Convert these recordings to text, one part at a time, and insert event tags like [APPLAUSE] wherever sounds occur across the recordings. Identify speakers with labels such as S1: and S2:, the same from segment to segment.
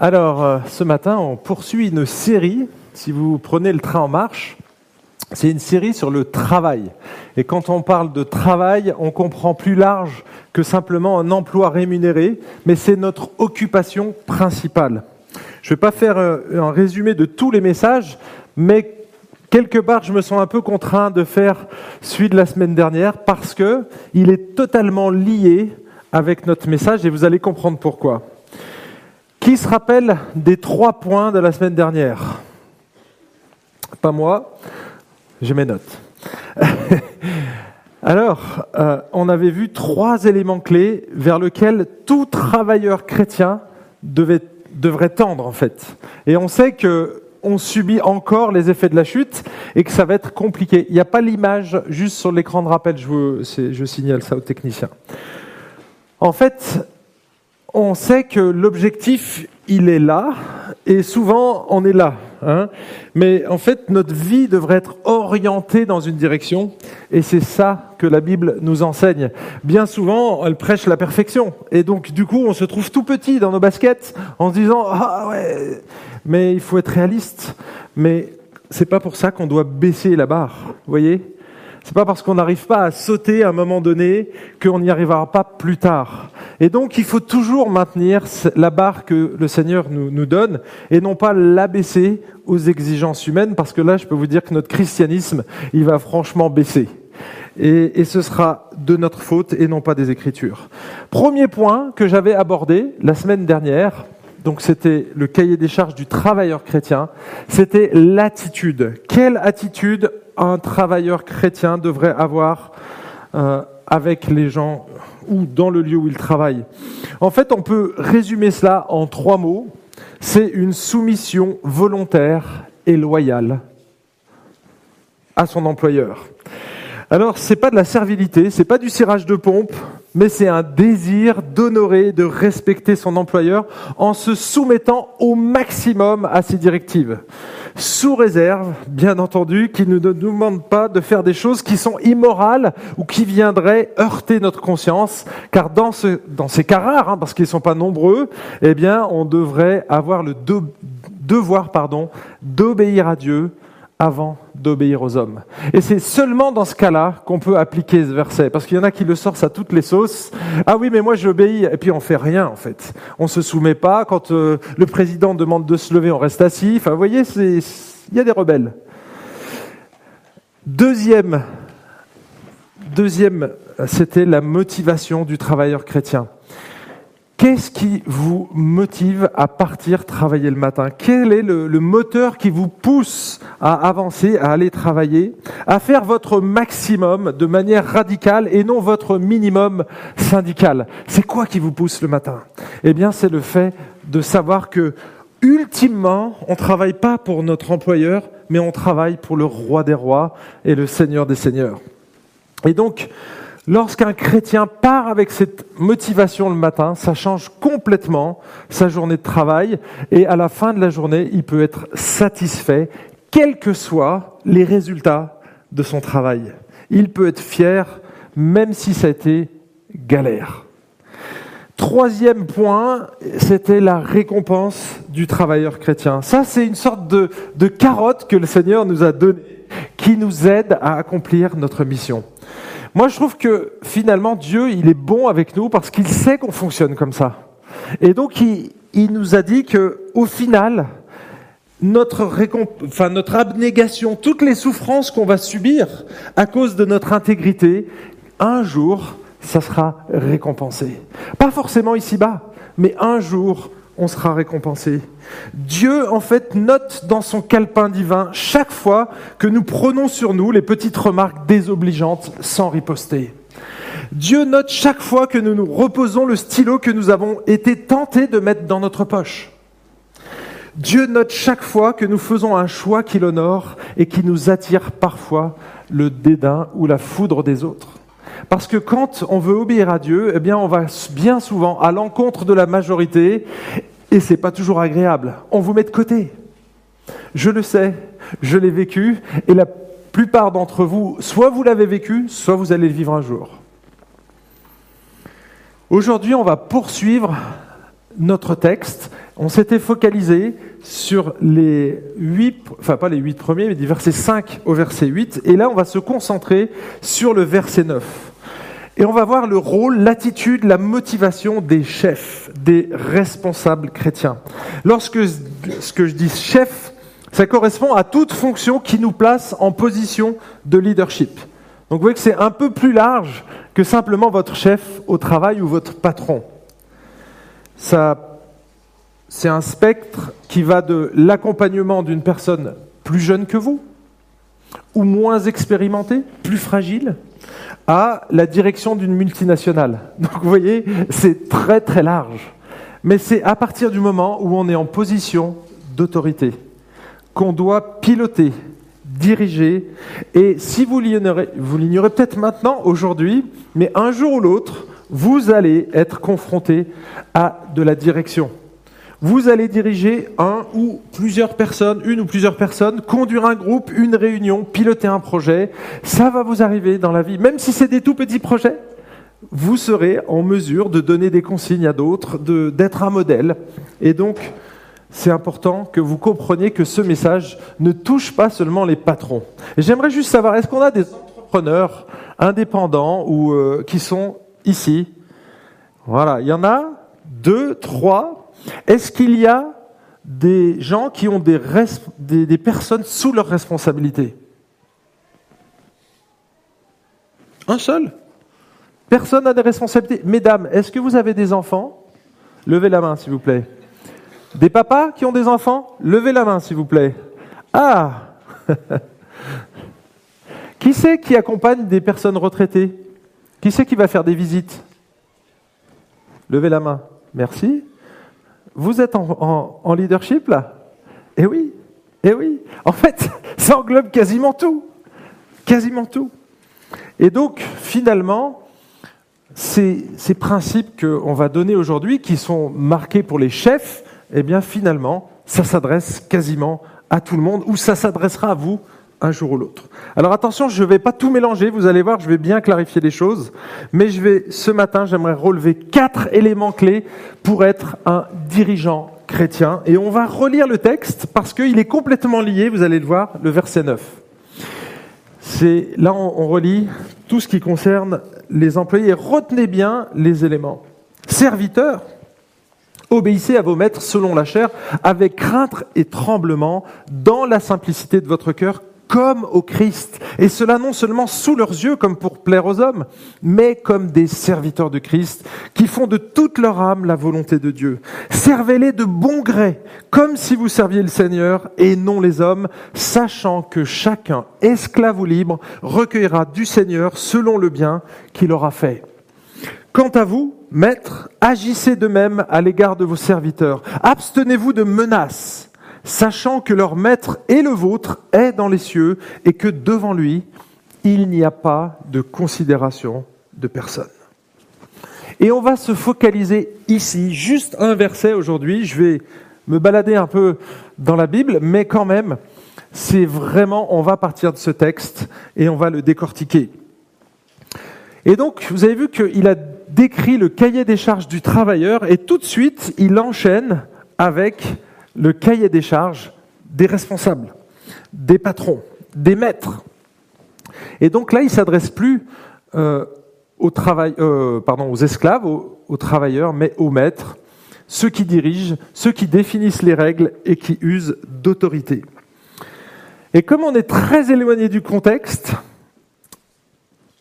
S1: Alors, euh, ce matin, on poursuit une série. Si vous prenez le train en marche, c'est une série sur le travail. Et quand on parle de travail, on comprend plus large que simplement un emploi rémunéré, mais c'est notre occupation principale. Je ne vais pas faire euh, un résumé de tous les messages, mais quelque part, je me sens un peu contraint de faire celui de la semaine dernière parce que il est totalement lié avec notre message et vous allez comprendre pourquoi. Qui se rappelle des trois points de la semaine dernière? Pas moi, j'ai mes notes. [LAUGHS] Alors, euh, on avait vu trois éléments clés vers lesquels tout travailleur chrétien devait, devrait tendre en fait. Et on sait que on subit encore les effets de la chute et que ça va être compliqué. Il n'y a pas l'image juste sur l'écran de rappel, je, je signale ça aux techniciens. En fait, on sait que l'objectif, il est là, et souvent on est là. Hein. Mais en fait, notre vie devrait être orientée dans une direction, et c'est ça que la Bible nous enseigne. Bien souvent, elle prêche la perfection, et donc du coup, on se trouve tout petit dans nos baskets en se disant ah ouais, mais il faut être réaliste. Mais c'est pas pour ça qu'on doit baisser la barre, vous voyez? C'est pas parce qu'on n'arrive pas à sauter à un moment donné qu'on n'y arrivera pas plus tard. Et donc, il faut toujours maintenir la barre que le Seigneur nous, nous donne et non pas l'abaisser aux exigences humaines parce que là, je peux vous dire que notre christianisme, il va franchement baisser. Et, et, ce sera de notre faute et non pas des Écritures. Premier point que j'avais abordé la semaine dernière, donc c'était le cahier des charges du travailleur chrétien, c'était l'attitude. Quelle attitude un travailleur chrétien devrait avoir euh, avec les gens ou dans le lieu où il travaille. En fait, on peut résumer cela en trois mots. C'est une soumission volontaire et loyale à son employeur. Alors, c'est pas de la servilité, c'est pas du cirage de pompe, mais c'est un désir d'honorer, de respecter son employeur en se soumettant au maximum à ses directives. Sous réserve, bien entendu, qu'il ne nous demande pas de faire des choses qui sont immorales ou qui viendraient heurter notre conscience, car dans, ce, dans ces cas rares, hein, parce qu'ils ne sont pas nombreux, eh bien, on devrait avoir le devoir pardon, d'obéir à Dieu avant d'obéir aux hommes. Et c'est seulement dans ce cas-là qu'on peut appliquer ce verset, parce qu'il y en a qui le sortent à toutes les sauces. Ah oui, mais moi j'obéis, et puis on fait rien en fait. On se soumet pas. Quand euh, le président demande de se lever, on reste assis. Enfin, vous voyez, il y a des rebelles. Deuxième, c'était la motivation du travailleur chrétien. Qu'est-ce qui vous motive à partir travailler le matin? Quel est le, moteur qui vous pousse à avancer, à aller travailler, à faire votre maximum de manière radicale et non votre minimum syndical. C'est quoi qui vous pousse le matin? Eh bien, c'est le fait de savoir que, ultimement, on ne travaille pas pour notre employeur, mais on travaille pour le roi des rois et le seigneur des seigneurs. Et donc, Lorsqu'un chrétien part avec cette motivation le matin, ça change complètement sa journée de travail et à la fin de la journée, il peut être satisfait, quels que soient les résultats de son travail. Il peut être fier, même si ça a été galère. Troisième point, c'était la récompense du travailleur chrétien. Ça, c'est une sorte de, de carotte que le Seigneur nous a donnée, qui nous aide à accomplir notre mission. Moi, je trouve que finalement, Dieu, il est bon avec nous parce qu'il sait qu'on fonctionne comme ça. Et donc, il, nous a dit que, au final, notre, enfin, notre abnégation, toutes les souffrances qu'on va subir à cause de notre intégrité, un jour, ça sera récompensé. Pas forcément ici-bas, mais un jour, on sera récompensé. Dieu, en fait, note dans son calepin divin chaque fois que nous prenons sur nous les petites remarques désobligeantes sans riposter. Dieu note chaque fois que nous nous reposons le stylo que nous avons été tentés de mettre dans notre poche. Dieu note chaque fois que nous faisons un choix qui l'honore et qui nous attire parfois le dédain ou la foudre des autres. Parce que quand on veut obéir à Dieu, eh bien, on va bien souvent à l'encontre de la majorité et c'est pas toujours agréable. On vous met de côté. Je le sais, je l'ai vécu et la plupart d'entre vous, soit vous l'avez vécu, soit vous allez le vivre un jour. Aujourd'hui, on va poursuivre notre texte on s'était focalisé sur les huit, enfin pas les huit premiers, mais du verset 5 au verset 8. Et là, on va se concentrer sur le verset 9. Et on va voir le rôle, l'attitude, la motivation des chefs, des responsables chrétiens. Lorsque ce que je dis chef, ça correspond à toute fonction qui nous place en position de leadership. Donc vous voyez que c'est un peu plus large que simplement votre chef au travail ou votre patron. Ça, c'est un spectre qui va de l'accompagnement d'une personne plus jeune que vous, ou moins expérimentée, plus fragile, à la direction d'une multinationale. [LAUGHS] Donc vous voyez, c'est très très large. Mais c'est à partir du moment où on est en position d'autorité qu'on doit piloter, diriger. Et si vous l'ignorez, vous l'ignorez peut-être maintenant, aujourd'hui, mais un jour ou l'autre, vous allez être confronté à de la direction. Vous allez diriger un ou plusieurs personnes, une ou plusieurs personnes, conduire un groupe, une réunion, piloter un projet. Ça va vous arriver dans la vie, même si c'est des tout petits projets. Vous serez en mesure de donner des consignes à d'autres, d'être un modèle. Et donc, c'est important que vous compreniez que ce message ne touche pas seulement les patrons. J'aimerais juste savoir, est-ce qu'on a des entrepreneurs indépendants ou euh, qui sont ici? Voilà, il y en a deux, trois. Est-ce qu'il y a des gens qui ont des, personnes sous leur responsabilité Un seul? Personne n'a des responsabilités. Mesdames, est-ce que vous avez des enfants? Levez la main, s'il vous plaît. Des papas qui ont des enfants? Levez la main, s'il vous plaît. Ah [LAUGHS] Qui c'est qui accompagne des personnes retraitées? Qui c'est qui va faire des visites? Levez la main. Merci. Vous êtes en, leadership là? Eh oui, eh oui. En fait, [LAUGHS] ça englobe quasiment tout. Quasiment tout. Et donc, finalement, ces, ces principes qu'on va donner aujourd'hui, qui sont marqués pour les chefs, eh bien, finalement, ça s'adresse quasiment à tout le monde, ou ça s'adressera à vous un jour ou l'autre. Alors attention, je ne vais pas tout mélanger, vous allez voir, je vais bien clarifier les choses, mais je vais, ce matin, j'aimerais relever quatre éléments clés pour être un dirigeant chrétien. Et on va relire le texte parce qu'il est complètement lié, vous allez le voir, le verset 9. C'est, là, on, relit tout ce qui concerne les employés. Retenez bien les éléments. Serviteurs, Obéissez à vos maîtres selon la chair, avec crainte et tremblement, dans la simplicité de votre cœur, comme au Christ, et cela non seulement sous leurs yeux comme pour plaire aux hommes, mais comme des serviteurs de Christ, qui font de toute leur âme la volonté de Dieu. Servez-les de bon gré, comme si vous serviez le Seigneur et non les hommes, sachant que chacun, esclave ou libre, recueillera du Seigneur selon le bien qu'il aura fait. Quant à vous, maîtres, agissez de même à l'égard de vos serviteurs. Abstenez-vous de menaces sachant que leur maître et le vôtre est dans les cieux et que devant lui, il n'y a pas de considération de personne. Et on va se focaliser ici, juste un verset aujourd'hui. Je vais me balader un peu dans la Bible, mais quand même, c'est vraiment, on va partir de ce texte et on va le décortiquer. Et donc, vous avez vu qu'il a décrit le cahier des charges du travailleur et tout de suite, il enchaîne avec le cahier des charges des responsables, des patrons, des maîtres. Et donc là, il s'adresse plus euh, euh, aux esclaves, aux, travailleurs, mais aux maîtres, ceux qui dirigent, ceux qui définissent les règles et qui usent d'autorité. Et comme on est très éloigné du contexte,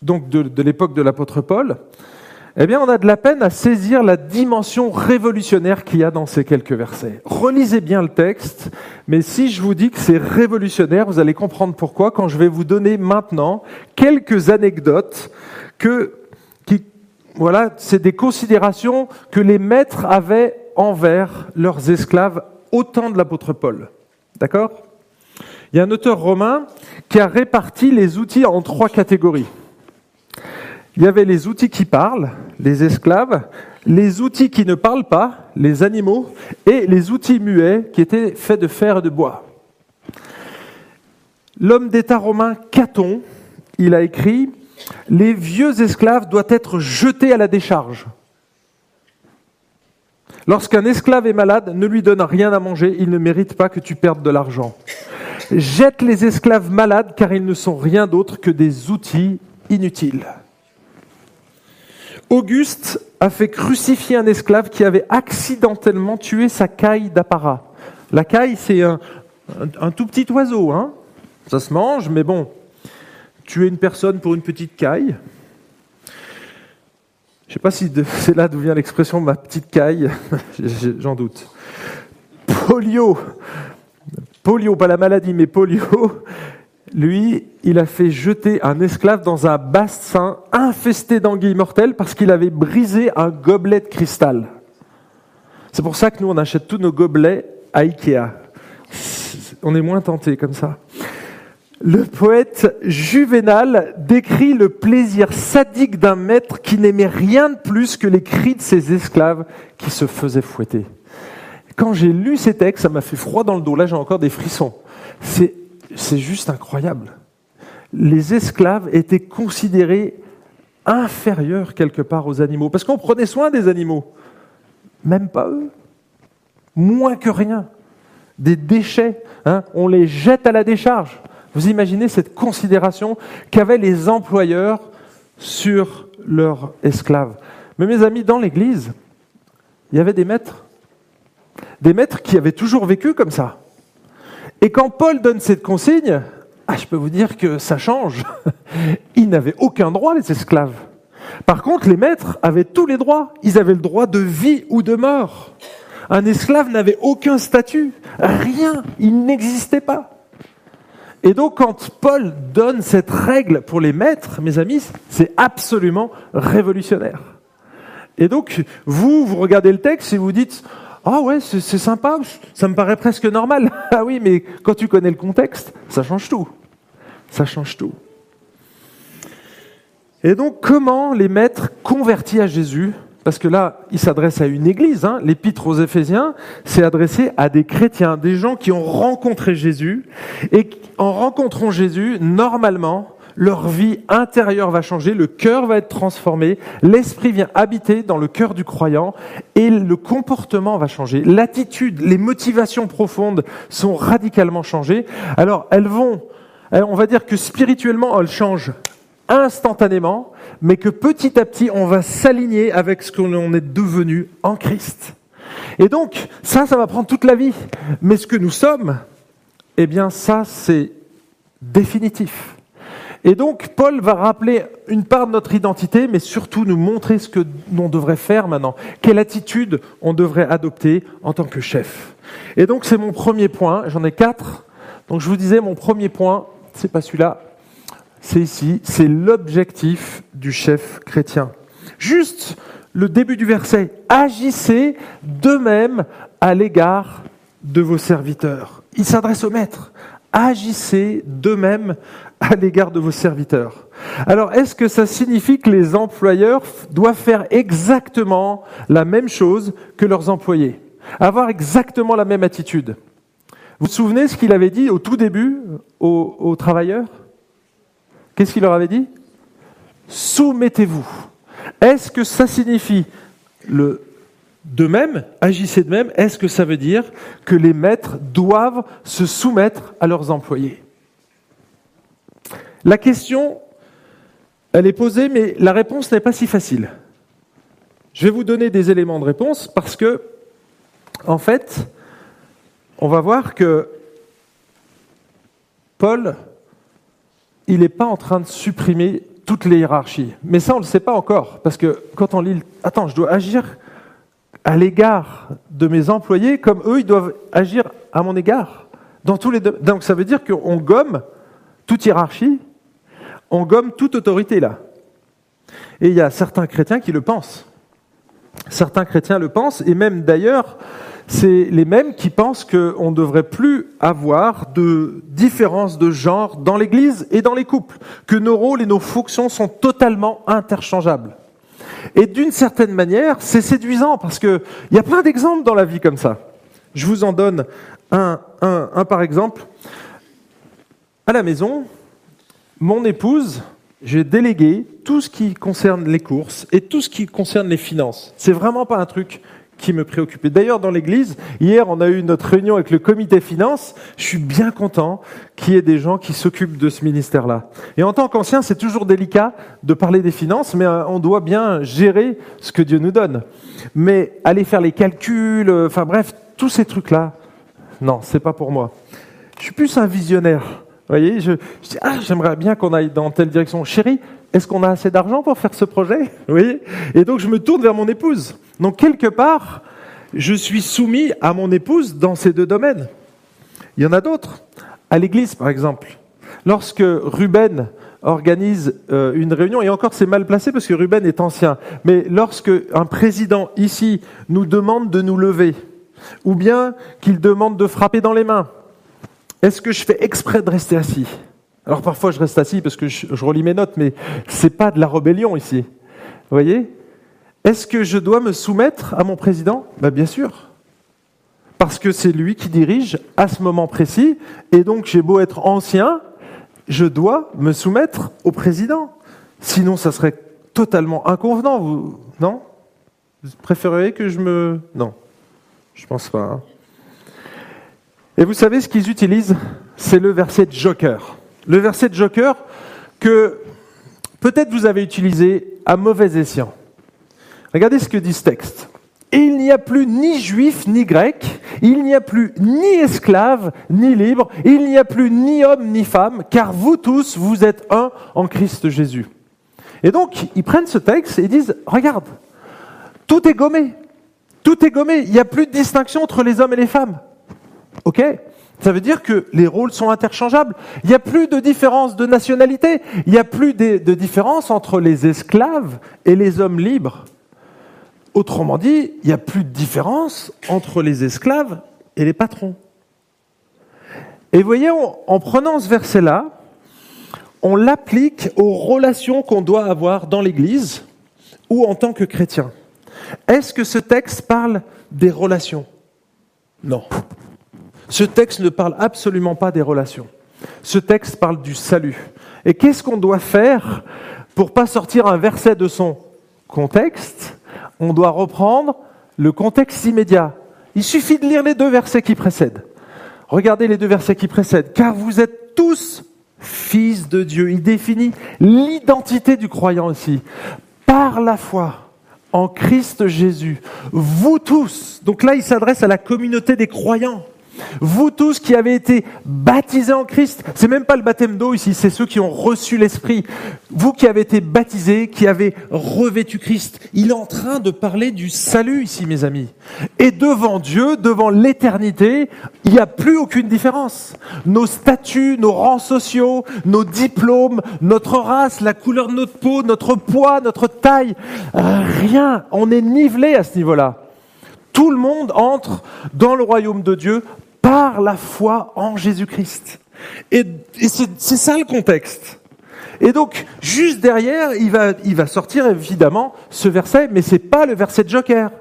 S1: donc de l'époque de l'apôtre Paul, eh bien, on a de la peine à saisir la dimension révolutionnaire qu'il y a dans ces quelques versets. Relisez bien le texte, mais si je vous dis que c'est révolutionnaire, vous allez comprendre pourquoi quand je vais vous donner maintenant quelques anecdotes que, qui, voilà, c'est des considérations que les maîtres avaient envers leurs esclaves au temps de l'apôtre Paul. D'accord? Il y a un auteur romain qui a réparti les outils en trois catégories. Il y avait les outils qui parlent, les esclaves, les outils qui ne parlent pas, les animaux, et les outils muets qui étaient faits de fer et de bois. L'homme d'État romain Caton, il a écrit Les vieux esclaves doivent être jetés à la décharge. Lorsqu'un esclave est malade, ne lui donne rien à manger, il ne mérite pas que tu perdes de l'argent. Jette les esclaves malades car ils ne sont rien d'autre que des outils inutiles. Auguste a fait crucifier un esclave qui avait accidentellement tué sa caille d'apparat. La caille, c'est un, tout petit oiseau, hein. Ça se mange, mais bon, tuer une personne pour une petite caille, je ne sais pas si [LAUGHS] c'est là d'où vient l'expression ma petite caille, [LAUGHS] j'en doute. Polio, polio, pas la maladie, mais polio, lui, il a fait jeter un esclave dans un bassin infesté d'anguilles mortelles parce qu'il avait brisé un gobelet de cristal. C'est pour ça que nous, on achète tous nos gobelets à Ikea. On est moins tentés comme ça. Le poète Juvénal décrit le plaisir sadique d'un maître qui n'aimait rien de plus que les cris de ses esclaves qui se faisaient fouetter. Quand j'ai lu ces textes, ça m'a fait froid dans le dos. Là, j'ai encore des frissons. C'est juste incroyable. Les esclaves étaient considérés inférieurs quelque part aux animaux, parce qu'on prenait soin des animaux. Même pas eux. Moins que rien. Des déchets. Hein. On les jette à la décharge. Vous imaginez cette considération qu'avaient les employeurs sur leurs esclaves. Mais mes amis, dans l'Église, il y avait des maîtres. Des maîtres qui avaient toujours vécu comme ça. Et quand Paul donne cette consigne, ah, je peux vous dire que ça change. [LAUGHS] Ils n'avaient aucun droit, les esclaves. Par contre, les maîtres avaient tous les droits. Ils avaient le droit de vie ou de mort. Un esclave n'avait aucun statut, rien, il n'existait pas. Et donc quand Paul donne cette règle pour les maîtres, mes amis, c'est absolument révolutionnaire. Et donc vous, vous regardez le texte et vous dites, ah ouais, c'est sympa, ça me paraît presque normal. [LAUGHS] ah oui, mais quand tu connais le contexte, ça change tout. Ça change tout. Et donc comment les maîtres convertis à Jésus parce que là, il s'adresse à une église. Hein. L'épître aux Éphésiens s'est adressé à des chrétiens, des gens qui ont rencontré Jésus. Et en rencontrant Jésus, normalement, leur vie intérieure va changer, le cœur va être transformé, l'esprit vient habiter dans le cœur du croyant et le comportement va changer. L'attitude, les motivations profondes sont radicalement changées. Alors, elles vont, on va dire que spirituellement, elles changent instantanément, mais que petit à petit, on va s'aligner avec ce qu'on est devenu en Christ. Et donc, ça, ça va prendre toute la vie. Mais ce que nous sommes, eh bien, ça, c'est définitif. Et donc, Paul va rappeler une part de notre identité, mais surtout nous montrer ce que l'on devrait faire maintenant, quelle attitude on devrait adopter en tant que chef. Et donc, c'est mon premier point. J'en ai quatre. Donc, je vous disais, mon premier point, c'est pas celui-là, c'est ici, c'est l'objectif du chef chrétien. Juste le début du verset, agissez de même à l'égard de vos serviteurs. Il s'adresse au maître. Agissez de même à l'égard de vos serviteurs. Alors, est-ce que ça signifie que les employeurs doivent faire exactement la même chose que leurs employés? Avoir exactement la même attitude. Vous vous souvenez ce qu'il avait dit au tout début aux, aux travailleurs? Qu'est-ce qu'il leur avait dit? Soumettez-vous. Est-ce que ça signifie le de même, agissez de même, est-ce que ça veut dire que les maîtres doivent se soumettre à leurs employés? La question, elle est posée, mais la réponse n'est pas si facile. Je vais vous donner des éléments de réponse parce que, en fait, on va voir que Paul il n'est pas en train de supprimer toutes les hiérarchies. Mais ça, on ne le sait pas encore, parce que quand on lit, attends, je dois agir à l'égard de mes employés comme eux, ils doivent agir à mon égard. Dans tous les Donc ça veut dire qu'on gomme toute hiérarchie, on gomme toute autorité là. Et il y a certains chrétiens qui le pensent. Certains chrétiens le pensent, et même d'ailleurs, c'est les mêmes qui pensent qu'on ne devrait plus avoir de différence de genre dans l'Église et dans les couples, que nos rôles et nos fonctions sont totalement interchangeables. Et d'une certaine manière, c'est séduisant parce qu'il y a plein d'exemples dans la vie comme ça. Je vous en donne un, un, un par exemple. À la maison, mon épouse, j'ai délégué tout ce qui concerne les courses et tout ce qui concerne les finances. C'est vraiment pas un truc qui me préoccupait. D'ailleurs, dans l'église, hier, on a eu notre réunion avec le comité finance. Je suis bien content qu'il y ait des gens qui s'occupent de ce ministère-là. Et en tant qu'ancien, c'est toujours délicat de parler des finances, mais euh, on doit bien gérer ce que Dieu nous donne. Mais aller faire les calculs, euh, enfin bref, tous ces trucs-là, non, c'est pas pour moi. Je suis plus un visionnaire. Vous voyez, je, dis, ah, j'aimerais bien qu'on aille dans telle direction. Chérie, est-ce qu'on a assez d'argent pour faire ce projet? [LAUGHS] Oui. Et donc je me tourne vers mon épouse. Donc quelque part, je suis soumis à mon épouse dans ces deux domaines. Il y en a d'autres. À l'église, par exemple. Lorsque Ruben organise euh, une réunion, et encore c'est mal placé parce que Ruben est ancien, mais lorsque un président ici nous demande de nous lever, ou bien qu'il demande de frapper dans les mains, est-ce que je fais exprès de rester assis? Alors parfois je reste assis parce que je, relis mes notes, mais c'est pas de la rébellion ici. Vous voyez? Est-ce que je dois me soumettre à mon président? Ben, Bien sûr. Parce que c'est lui qui dirige à ce moment précis, et donc j'ai beau être ancien, je dois me soumettre au président. Sinon, ça serait totalement inconvenant, vous, non? Vous préféreriez que je me... Non, je pense pas. Hein. Et vous savez ce qu'ils utilisent? C'est le verset de joker le verset de Joker que peut-être vous avez utilisé à mauvais escient. Regardez ce que dit ce texte. Il n'y a plus ni juif ni grec, il n'y a plus ni esclave ni libre, il n'y a plus ni homme ni femme, car vous tous, vous êtes un en Christ Jésus. Et donc, ils prennent ce texte et disent, regarde, tout est gommé, tout est gommé, il n'y a plus de distinction entre les hommes et les femmes. Ok? Ça veut dire que les rôles sont interchangeables. Il n'y a plus de différence de nationalité. Il n'y a plus de, différence entre les esclaves et les hommes libres. Autrement dit, il n'y a plus de différence entre les esclaves et les patrons. Et voyez, en prenant ce verset-là, on l'applique aux relations qu'on doit avoir dans l'Église ou en tant que chrétien. Est-ce que ce texte parle des relations? Non. Ce texte ne parle absolument pas des relations. Ce texte parle du salut. Et qu'est-ce qu'on doit faire pour pas sortir un verset de son contexte? On doit reprendre le contexte immédiat. Il suffit de lire les deux versets qui précèdent. Regardez les deux versets qui précèdent. Car vous êtes tous fils de Dieu. Il définit l'identité du croyant aussi. Par la foi en Christ Jésus, vous tous, donc là il s'adresse à la communauté des croyants, vous tous qui avez été baptisés en Christ, c'est même pas le baptême d'eau ici, c'est ceux qui ont reçu l'Esprit. Vous qui avez été baptisés, qui avez revêtu Christ. Il est en train de parler du salut ici, mes amis. Et devant Dieu, devant l'éternité, il n'y a plus aucune différence. Nos statuts, nos rangs sociaux, nos diplômes, notre race, la couleur de notre peau, notre poids, notre taille, rien. On est nivelé à ce niveau-là. Tout le monde entre dans le royaume de Dieu par la foi en Jésus-Christ. Et, c'est ça le contexte. Et donc, juste derrière, il va, il va sortir évidemment ce verset, mais c'est pas le verset de Joker.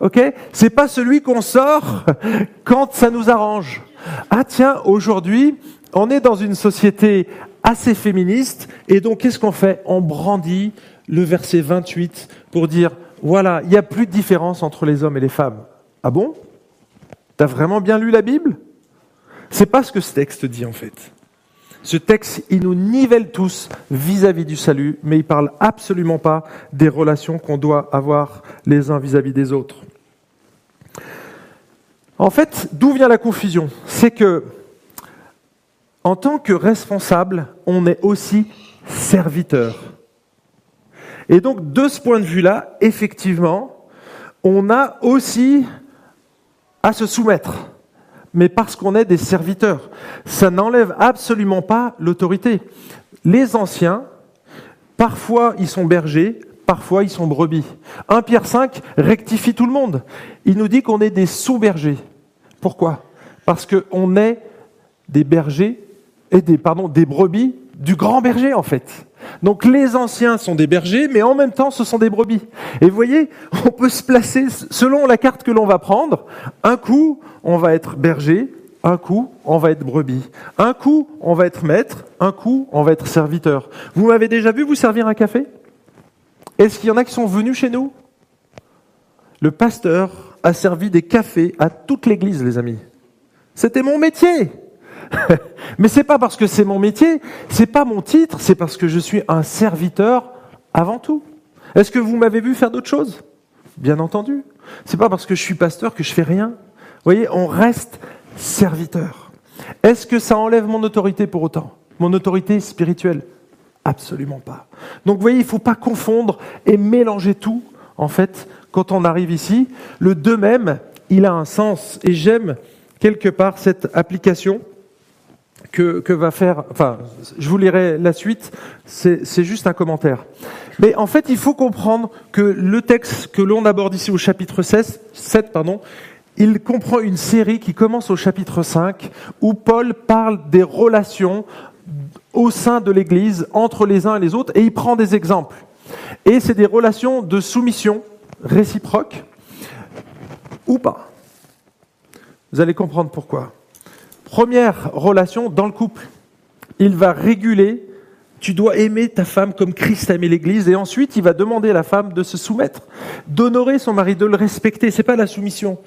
S1: Ok? C'est pas celui qu'on sort [LAUGHS] quand ça nous arrange. Ah tiens, aujourd'hui, on est dans une société assez féministe, et donc qu'est-ce qu'on fait? On brandit le verset 28 pour dire voilà, il n'y a plus de différence entre les hommes et les femmes. Ah bon? T'as vraiment bien lu la Bible? C'est pas ce que ce texte dit en fait. Ce texte, il nous nivelle tous vis-à-vis du salut, mais il parle absolument pas des relations qu'on doit avoir les uns vis-à-vis des autres. En fait, d'où vient la confusion? C'est que, en tant que responsable, on est aussi serviteur. Et donc, de ce point de vue-là, effectivement, on a aussi à se soumettre, mais parce qu'on est des serviteurs. Ça n'enlève absolument pas l'autorité. Les anciens, parfois ils sont bergers, parfois ils sont brebis. 1 Pierre 5 rectifie tout le monde. Il nous dit qu'on est des sous-bergers. Pourquoi? Parce qu'on est des bergers et des, pardon, des brebis du grand berger en fait. Donc les anciens sont des bergers, mais en même temps ce sont des brebis. Et vous voyez, on peut se placer selon la carte que l'on va prendre. Un coup, on va être berger, un coup, on va être brebis. Un coup, on va être maître, un coup, on va être serviteur. Vous m'avez déjà vu vous servir un café? Est-ce qu'il y en a qui sont venus chez nous? Le pasteur a servi des cafés à toute l'église, les amis. C'était mon métier. [LAUGHS] Mais c'est pas parce que c'est mon métier, c'est pas mon titre, c'est parce que je suis un serviteur avant tout. Est-ce que vous m'avez vu faire d'autres choses? Bien entendu. C'est pas parce que je suis pasteur que je fais rien. Vous voyez, on reste serviteur. Est-ce que ça enlève mon autorité pour autant? Mon autorité spirituelle? Absolument pas. Donc vous voyez, il ne faut pas confondre et mélanger tout, en fait, quand on arrive ici. Le de même, il a un sens. Et j'aime quelque part cette application que, va faire, enfin, je vous lirai la suite, c'est juste un commentaire. Mais en fait, il faut comprendre que le texte que l'on aborde ici au chapitre 16, 7, pardon, il comprend une série qui commence au chapitre 5, où Paul parle des relations au sein de l'Église, entre les uns et les autres, et il prend des exemples. Et c'est des relations de soumission réciproque, ou pas. Vous allez comprendre pourquoi. Première relation dans le couple. Il va réguler tu dois aimer ta femme comme Christ a aimé l'Église, et ensuite il va demander à la femme de se soumettre, d'honorer son mari, de le respecter. C'est pas la soumission,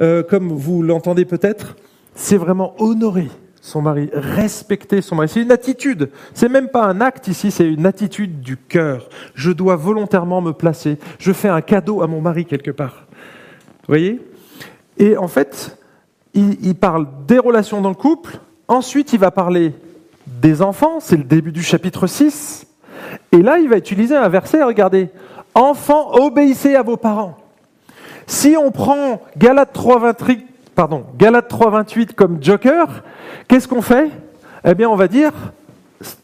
S1: euh, comme vous l'entendez peut-être. C'est vraiment honorer son mari, respecter son mari. C'est une attitude. C'est même pas un acte ici, c'est une attitude du cœur. Je dois volontairement me placer. Je fais un cadeau à mon mari quelque part. Vous voyez? Et en fait, il, parle des relations dans le couple. Ensuite, il va parler des enfants, c'est le début du chapitre 6. Et là, il va utiliser un verset, regardez. Enfants, obéissez à vos parents. Si on prend Galate 3.28 pardon, Galate 3.28 comme joker, qu'est-ce qu'on fait? Eh bien, on va dire,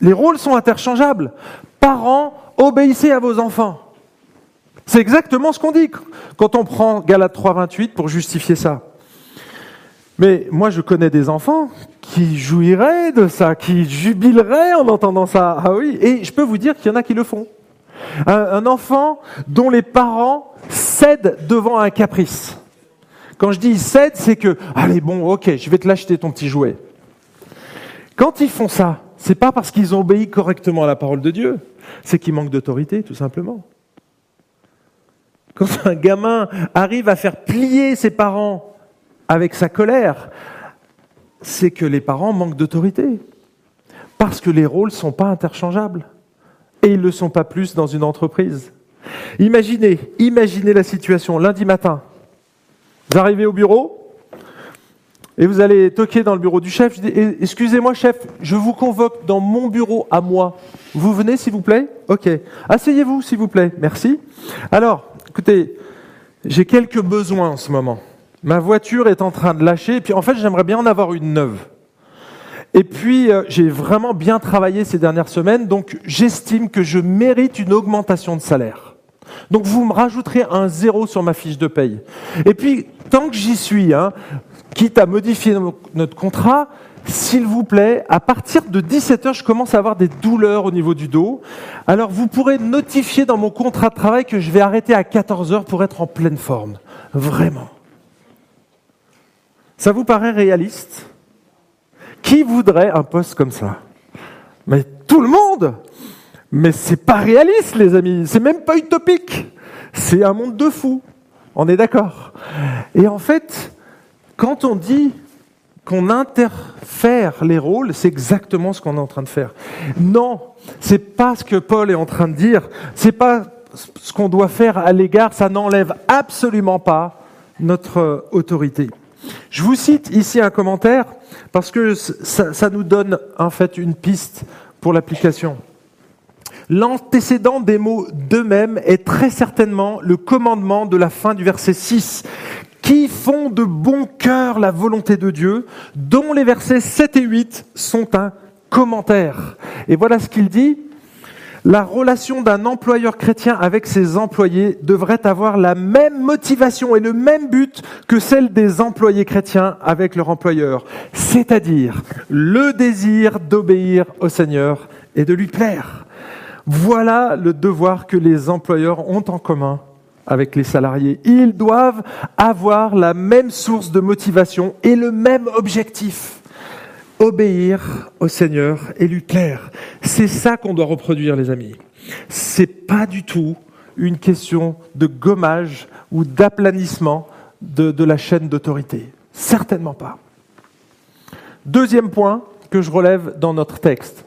S1: les rôles sont interchangeables. Parents, obéissez à vos enfants. C'est exactement ce qu'on dit quand on prend Galate 3.28 pour justifier ça. Mais moi, je connais des enfants qui jouiraient de ça, qui jubileraient en entendant ça. Ah oui, et je peux vous dire qu'il y en a qui le font. Un, enfant dont les parents cèdent devant un caprice. Quand je dis cèdent, c'est que, allez, bon, ok, je vais te l'acheter ton petit jouet. Quand ils font ça, c'est pas parce qu'ils ont obéi correctement à la parole de Dieu, c'est qu'ils manquent d'autorité, tout simplement. Quand un gamin arrive à faire plier ses parents avec sa colère, c'est que les parents manquent d'autorité. Parce que les rôles ne sont pas interchangeables. Et ils ne le sont pas plus dans une entreprise. Imaginez, imaginez la situation lundi matin. Vous arrivez au bureau et vous allez toquer dans le bureau du chef. Je dis, eh, excusez-moi chef, je vous convoque dans mon bureau à moi. Vous venez s'il vous plaît? Ok. Asseyez-vous s'il vous plaît. Merci. Alors, écoutez, j'ai quelques besoins en ce moment. Ma voiture est en train de lâcher, et puis en fait j'aimerais bien en avoir une neuve. Et puis euh, j'ai vraiment bien travaillé ces dernières semaines, donc j'estime que je mérite une augmentation de salaire. Donc vous me rajouterez un zéro sur ma fiche de paye. Et puis tant que j'y suis, hein, quitte à modifier notre contrat, s'il vous plaît, à partir de 17h, je commence à avoir des douleurs au niveau du dos. Alors vous pourrez notifier dans mon contrat de travail que je vais arrêter à 14h pour être en pleine forme. Vraiment. Ça vous paraît réaliste? Qui voudrait un poste comme ça? Mais tout le monde Mais c'est pas réaliste, les amis. C'est même pas utopique. C'est un monde de fous. On est d'accord. Et en fait, quand on dit qu'on interfère les rôles, c'est exactement ce qu'on est en train de faire. Non, c'est pas ce que Paul est en train de dire. C'est pas ce qu'on doit faire à l'égard. Ça n'enlève absolument pas notre autorité. Je vous cite ici un commentaire parce que ça, nous donne en fait une piste pour l'application. L'antécédent des mots d'eux-mêmes est très certainement le commandement de la fin du verset 6, qui font de bon cœur la volonté de Dieu, dont les versets 7 et 8 sont un commentaire. Et voilà ce qu'il dit, la relation d'un employeur chrétien avec ses employés devrait avoir la même motivation et le même but que celle des employés chrétiens avec leur employeur, c'est-à-dire le désir d'obéir au Seigneur et de lui plaire. Voilà le devoir que les employeurs ont en commun avec les salariés. Ils doivent avoir la même source de motivation et le même objectif obéir au Seigneur et lui plaire. C'est ça qu'on doit reproduire, les amis. C'est pas du tout une question de gommage ou d'aplanissement de, de la chaîne d'autorité. Certainement pas. Deuxième point que je relève dans notre texte,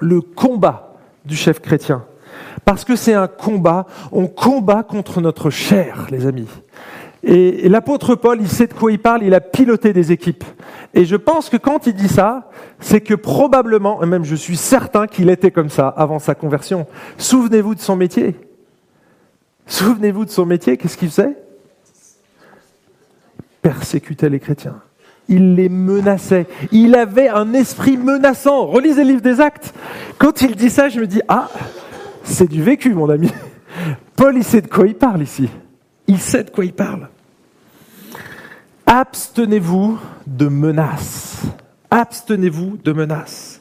S1: le combat du chef chrétien. Parce que c'est un combat, on combat contre notre chair, les amis. Et, l'apôtre Paul, il sait de quoi il parle, il a piloté des équipes. Et je pense que quand il dit ça, c'est que probablement, et même je suis certain qu'il était comme ça avant sa conversion. Souvenez-vous de son métier. Souvenez-vous de son métier, qu'est-ce qu'il faisait? Persécutait les chrétiens. Il les menaçait. Il avait un esprit menaçant. Relisez le livre des actes. Quand il dit ça, je me dis, ah, c'est du vécu, mon ami. Paul, il sait de quoi il parle ici. Il sait de quoi il parle. Abstenez-vous de menaces. Abstenez-vous de menaces.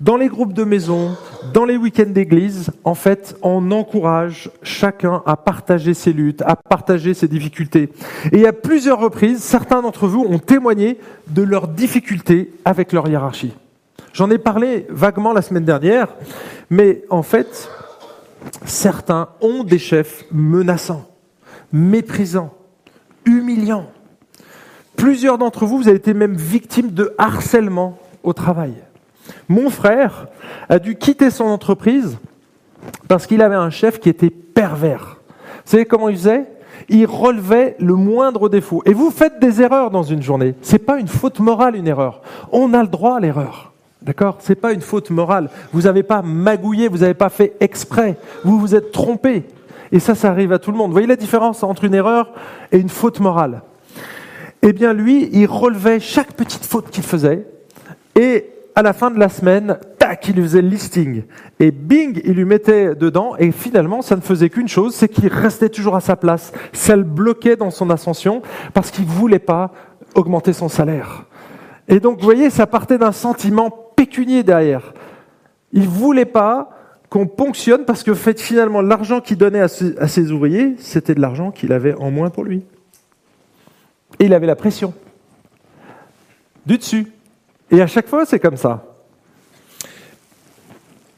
S1: Dans les groupes de maison, dans les week-ends d'église, en fait, on encourage chacun à partager ses luttes, à partager ses difficultés. Et à plusieurs reprises, certains d'entre vous ont témoigné de leurs difficultés avec leur hiérarchie. J'en ai parlé vaguement la semaine dernière, mais en fait, certains ont des chefs menaçants, méprisants, humiliants. Plusieurs d'entre vous, vous avez été même victimes de harcèlement au travail. Mon frère a dû quitter son entreprise parce qu'il avait un chef qui était pervers. Vous savez comment il faisait? Il relevait le moindre défaut. Et vous faites des erreurs dans une journée. C'est pas une faute morale, une erreur. On a le droit à l'erreur. D'accord? C'est pas une faute morale. Vous n'avez pas magouillé, vous n'avez pas fait exprès. Vous vous êtes trompé. Et ça, ça arrive à tout le monde. Vous voyez la différence entre une erreur et une faute morale? Eh bien, lui, il relevait chaque petite faute qu'il faisait. Et à la fin de la semaine, tac, il lui faisait le listing. Et bing, il lui mettait dedans. Et finalement, ça ne faisait qu'une chose, c'est qu'il restait toujours à sa place. Ça le bloquait dans son ascension parce qu'il ne voulait pas augmenter son salaire. Et donc, vous voyez, ça partait d'un sentiment pécunier derrière. Il ne voulait pas qu'on ponctionne parce que fait, finalement, l'argent qu'il donnait à ses ouvriers, c'était de l'argent qu'il avait en moins pour lui. Et il avait la pression. Du dessus. Et à chaque fois, c'est comme ça.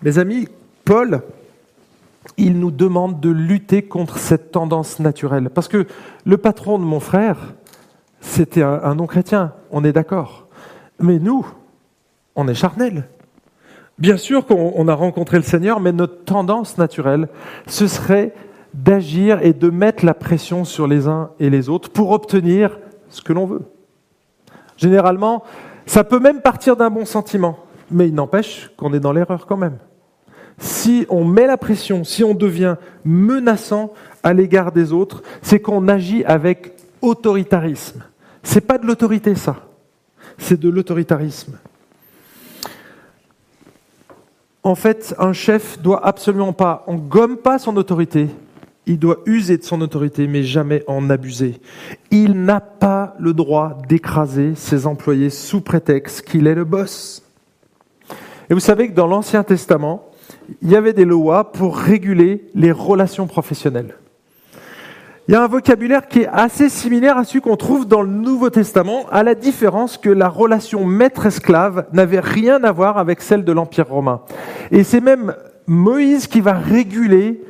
S1: Mes amis, Paul, il nous demande de lutter contre cette tendance naturelle. Parce que le patron de mon frère, c'était un, non-chrétien, on est d'accord. Mais nous, on est charnel. Bien sûr qu'on a rencontré le Seigneur, mais notre tendance naturelle, ce serait d'agir et de mettre la pression sur les uns et les autres pour obtenir ce que l'on veut. Généralement, ça peut même partir d'un bon sentiment, mais il n'empêche qu'on est dans l'erreur quand même. Si on met la pression, si on devient menaçant à l'égard des autres, c'est qu'on agit avec autoritarisme. C'est pas de l'autorité ça, c'est de l'autoritarisme. En fait, un chef doit absolument pas, on gomme pas son autorité, il doit user de son autorité, mais jamais en abuser. Il n'a pas le droit d'écraser ses employés sous prétexte qu'il est le boss. Et vous savez que dans l'Ancien Testament, il y avait des lois pour réguler les relations professionnelles. Il y a un vocabulaire qui est assez similaire à celui qu'on trouve dans le Nouveau Testament, à la différence que la relation maître-esclave n'avait rien à voir avec celle de l'Empire romain. Et c'est même Moïse qui va réguler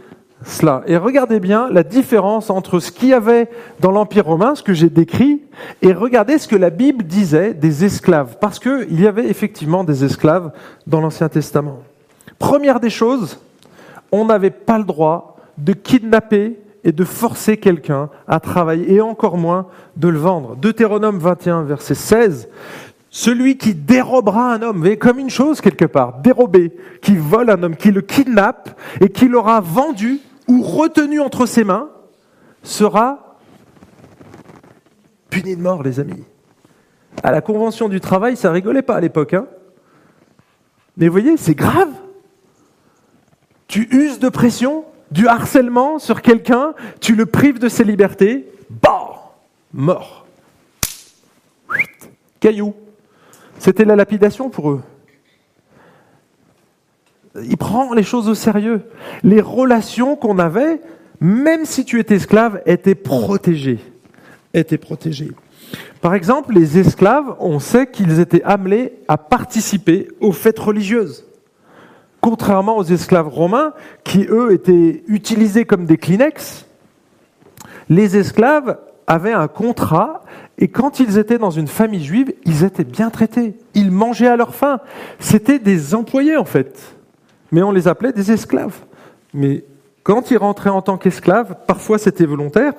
S1: Et regardez bien la différence entre ce qu'il y avait dans l'Empire romain, ce que j'ai décrit, et regardez ce que la Bible disait des esclaves. Parce qu'il y avait effectivement des esclaves dans l'Ancien Testament. Première des choses, on n'avait pas le droit de kidnapper et de forcer quelqu'un à travailler, et encore moins de le vendre. Deutéronome 21, verset 16, celui qui dérobera un homme, comme une chose quelque part, dérober, qui vole un homme, qui le kidnappe et qui l'aura vendu ou retenu entre ses mains sera puni de mort, les amis. À la convention du travail, ça rigolait pas à l'époque. Hein Mais voyez, c'est grave. Tu uses de pression, du harcèlement sur quelqu'un, tu le prives de ses libertés, bah, mort. Caillou. C'était la lapidation pour eux il prend les choses au sérieux. Les relations qu'on avait, même si tu étais esclave, étaient protégées. Étaient protégées. Par exemple, les esclaves, on sait qu'ils étaient amenés à participer aux fêtes religieuses. contrairement aux esclaves romains, qui eux étaient utilisés comme des Kleenex, les esclaves avaient un contrat et quand ils étaient dans une famille juive, ils étaient bien traités. Ils mangeaient à leur faim. C'était des employés en fait. Mais on les appelait des esclaves. Mais quand ils rentraient en tant qu'esclaves, parfois c'était volontaire,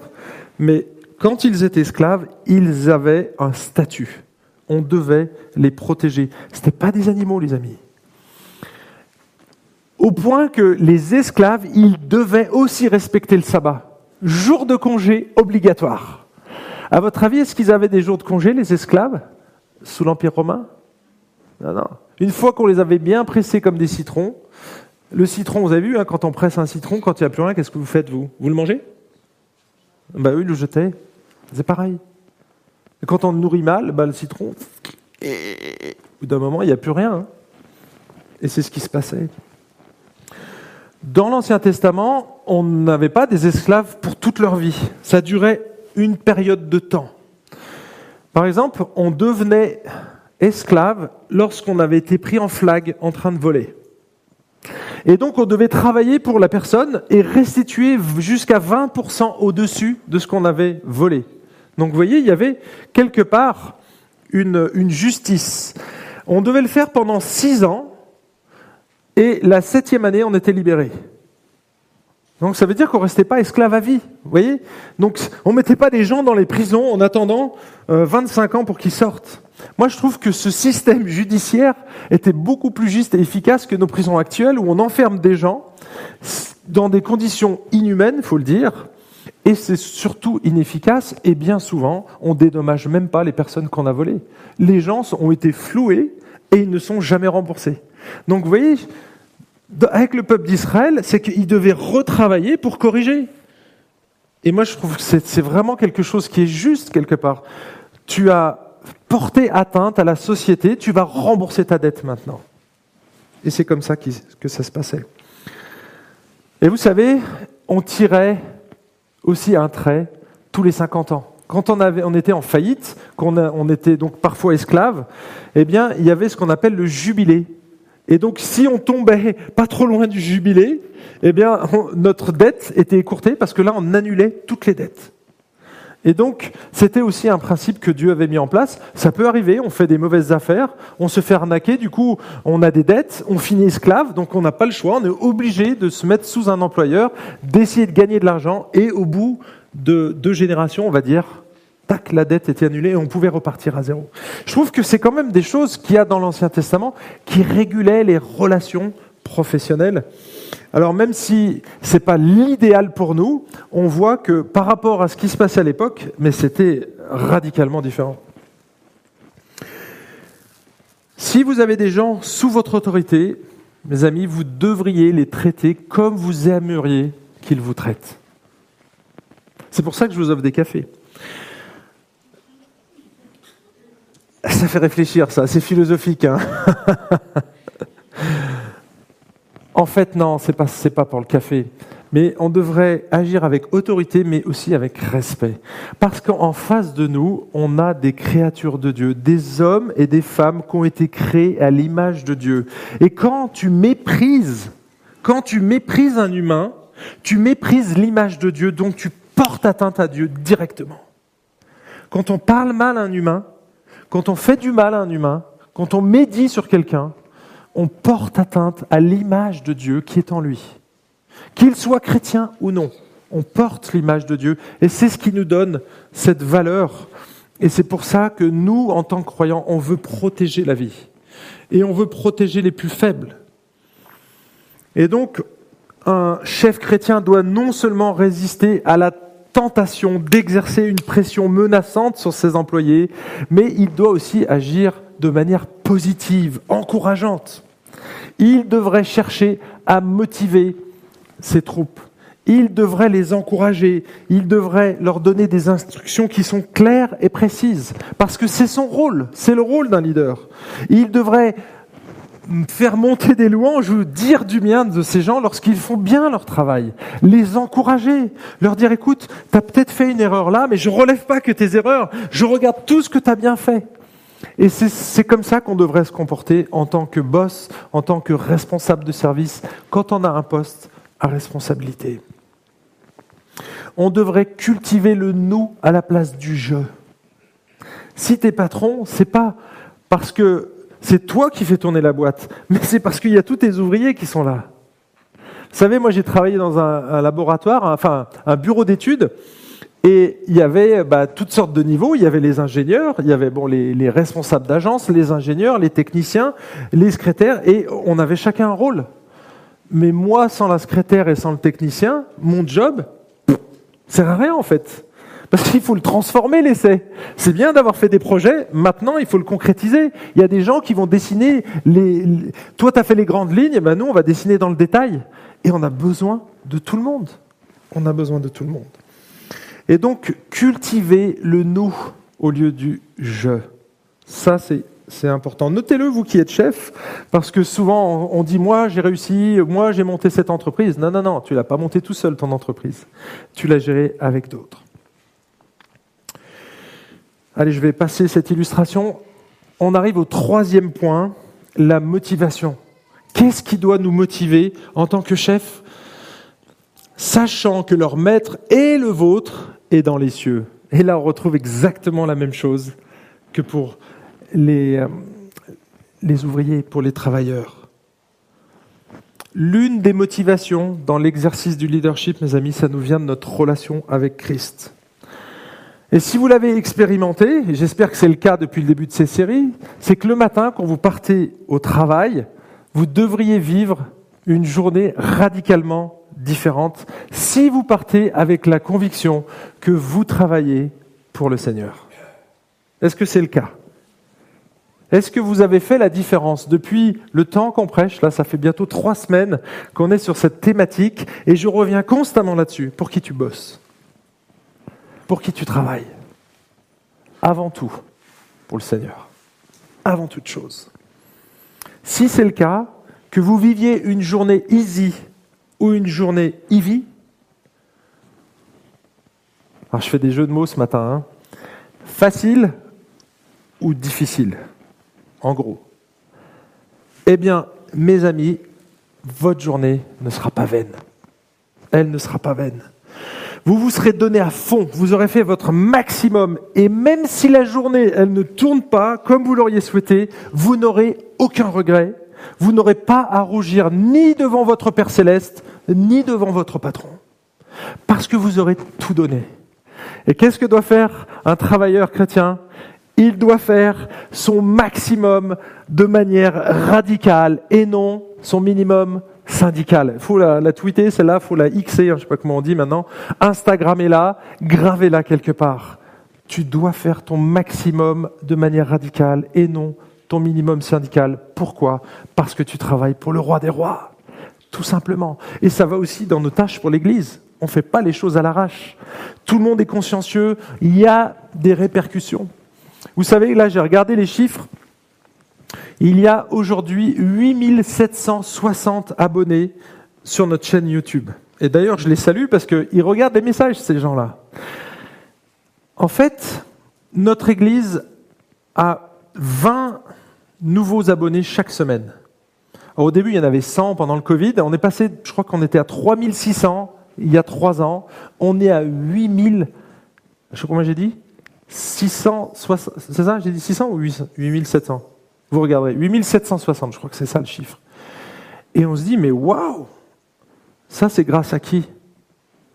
S1: mais quand ils étaient esclaves, ils avaient un statut. On devait les protéger. Ce n'étaient pas des animaux, les amis. Au point que les esclaves, ils devaient aussi respecter le sabbat. Jour de congé obligatoire. À votre avis, est-ce qu'ils avaient des jours de congé, les esclaves, sous l'Empire romain? Non, non. Une fois qu'on les avait bien pressés comme des citrons, le citron, vous avez vu, hein, quand on presse un citron, quand il n'y a plus rien, qu'est-ce que vous faites, vous? Vous le mangez? Bah oui, le jetez. C'est pareil. Quand on le nourrit mal, bah, le citron, au bout d'un moment, il n'y a plus rien. Hein. Et c'est ce qui se passait. Dans l'Ancien Testament, on n'avait pas des esclaves pour toute leur vie. Ça durait une période de temps. Par exemple, on devenait esclave lorsqu'on avait été pris en flag en train de voler. Et donc on devait travailler pour la personne et restituer jusqu'à 20% au-dessus de ce qu'on avait volé. Donc vous voyez, il y avait quelque part une, justice. On devait le faire pendant six ans et la septième année, on était libéré. Donc ça veut dire qu'on ne restait pas esclave à vie. Vous voyez? Donc on ne mettait pas des gens dans les prisons en attendant 25 euh, ans pour qu'ils sortent. Moi, je trouve que ce système judiciaire était beaucoup plus juste et efficace que nos prisons actuelles où on enferme des gens dans des conditions inhumaines, faut le dire, et c'est surtout inefficace et bien souvent, on dédommage même pas les personnes qu'on a volées. Les gens ont été floués et ils ne sont jamais remboursés. Donc vous voyez, avec le peuple d'Israël, c'est qu'ils devaient retravailler pour corriger. Et moi, je trouve que c'est vraiment quelque chose qui est juste quelque part. Tu as porter atteinte à la société, tu vas rembourser ta dette maintenant. Et c'est comme ça que ça se passait. Et vous savez, on tirait aussi un trait tous les 50 ans. Quand on, avait, on était en faillite, qu'on on était donc parfois esclave, eh bien, il y avait ce qu'on appelle le jubilé. Et donc, si on tombait pas trop loin du jubilé, eh bien, notre dette était écourtée parce que là, on annulait toutes les dettes. Et donc, c'était aussi un principe que Dieu avait mis en place. Ça peut arriver, on fait des mauvaises affaires, on se fait arnaquer, du coup, on a des dettes, on finit esclave, donc on n'a pas le choix, on est obligé de se mettre sous un employeur, d'essayer de gagner de l'argent, et au bout de deux générations, on va dire, tac, la dette était annulée et on pouvait repartir à zéro. Je trouve que c'est quand même des choses qu'il y a dans l'Ancien Testament qui régulaient les relations professionnelles. Alors même si ce n'est pas l'idéal pour nous, on voit que par rapport à ce qui se passait à l'époque, mais c'était radicalement différent. Si vous avez des gens sous votre autorité, mes amis, vous devriez les traiter comme vous aimeriez qu'ils vous traitent. C'est pour ça que je vous offre des cafés. Ça fait réfléchir, ça, c'est philosophique. Hein [LAUGHS] En fait, non, c'est pas, pas pour le café. Mais on devrait agir avec autorité, mais aussi avec respect. Parce qu'en face de nous, on a des créatures de Dieu, des hommes et des femmes qui ont été créés à l'image de Dieu. Et quand tu méprises, quand tu méprises un humain, tu méprises l'image de Dieu, donc tu portes atteinte à Dieu directement. Quand on parle mal à un humain, quand on fait du mal à un humain, quand on médit sur quelqu'un, on porte atteinte à l'image de Dieu qui est en lui. Qu'il soit chrétien ou non, on porte l'image de Dieu et c'est ce qui nous donne cette valeur. Et c'est pour ça que nous, en tant que croyants, on veut protéger la vie et on veut protéger les plus faibles. Et donc, un chef chrétien doit non seulement résister à la tentation d'exercer une pression menaçante sur ses employés, mais il doit aussi agir de manière positive, encourageante. Il devrait chercher à motiver ses troupes. Il devrait les encourager. Il devrait leur donner des instructions qui sont claires et précises. Parce que c'est son rôle. C'est le rôle d'un leader. Il devrait faire monter des louanges ou dire du bien de ces gens lorsqu'ils font bien leur travail. Les encourager. Leur dire, écoute, tu as peut-être fait une erreur là, mais je relève pas que tes erreurs. Je regarde tout ce que tu as bien fait. Et c'est comme ça qu'on devrait se comporter en tant que boss, en tant que responsable de service, quand on a un poste à responsabilité. On devrait cultiver le nous à la place du je. Si tu es patron, c'est pas parce que c'est toi qui fais tourner la boîte, mais c'est parce qu'il y a tous tes ouvriers qui sont là. Vous savez, moi j'ai travaillé dans un, laboratoire, enfin un bureau d'études, et il y avait bah, toutes sortes de niveaux. Il y avait les ingénieurs, il y avait bon, les, les responsables d'agence, les ingénieurs, les techniciens, les secrétaires, et on avait chacun un rôle. Mais moi, sans la secrétaire et sans le technicien, mon job sert à rien en fait. Parce qu'il faut le transformer, l'essai. C'est bien d'avoir fait des projets, maintenant il faut le concrétiser. Il y a des gens qui vont dessiner les... Toi, tu as fait les grandes lignes, et ben nous, on va dessiner dans le détail. Et on a besoin de tout le monde. On a besoin de tout le monde. Et donc, cultiver le nous au lieu du je. Ça, c'est c'est important. Notez-le, vous qui êtes chef, parce que souvent on dit moi j'ai réussi, moi j'ai monté cette entreprise. Non, non, non, tu l'as pas monté tout seul ton entreprise. Tu l'as gérée avec d'autres. Allez, je vais passer cette illustration. On arrive au troisième point, la motivation. Qu'est-ce qui doit nous motiver en tant que chef, sachant que leur maître et le vôtre est dans les cieux Et là, on retrouve exactement la même chose que pour les, euh, les ouvriers, pour les travailleurs. L'une des motivations dans l'exercice du leadership, mes amis, ça nous vient de notre relation avec Christ. Et si vous l'avez expérimenté, et j'espère que c'est le cas depuis le début de ces séries, c'est que le matin, quand vous partez au travail, vous devriez vivre une journée radicalement différente si vous partez avec la conviction que vous travaillez pour le Seigneur. Est-ce que c'est le cas? Est-ce que vous avez fait la différence depuis le temps qu'on prêche? Là, ça fait bientôt trois semaines qu'on est sur cette thématique et je reviens constamment là-dessus. Pour qui tu bosses? Pour qui tu travailles? Avant tout, pour le Seigneur. Avant toute chose. Si c'est le cas, que vous viviez une journée easy ou une journée easy, alors je fais des jeux de mots ce matin, hein. facile ou difficile, en gros. Eh bien, mes amis, votre journée ne sera pas vaine. Elle ne sera pas vaine. Vous vous serez donné à fond, vous aurez fait votre maximum, et même si la journée, elle ne tourne pas comme vous l'auriez souhaité, vous n'aurez aucun regret, vous n'aurez pas à rougir ni devant votre Père céleste, ni devant votre patron, parce que vous aurez tout donné. Et qu'est-ce que doit faire un travailleur chrétien? Il doit faire son maximum de manière radicale et non son minimum syndicale. Il faut la, tweeter, celle-là, il faut la xer, je ne sais pas comment on dit maintenant. Instagrammez-la, gravez-la quelque part. Tu dois faire ton maximum de manière radicale et non ton minimum syndical. Pourquoi? Parce que tu travailles pour le roi des rois. Tout simplement. Et ça va aussi dans nos tâches pour l'Église. On ne fait pas les choses à l'arrache. Tout le monde est consciencieux. Il y a des répercussions. Vous savez, là, j'ai regardé les chiffres. Il y a aujourd'hui 8760 abonnés sur notre chaîne YouTube. Et d'ailleurs, je les salue parce qu'ils regardent les messages, ces gens-là. En fait, notre Église a 20 nouveaux abonnés chaque semaine. Au début, il y en avait 100 pendant le Covid. On est passé, je crois qu'on était à 3600 il y a 3 ans. On est à 8000, je sais combien j'ai dit 660, c'est ça J'ai dit 600 ou 8700 vous regarderez, 8760, je crois que c'est ça le chiffre. Et on se dit, mais waouh Ça, c'est grâce à qui?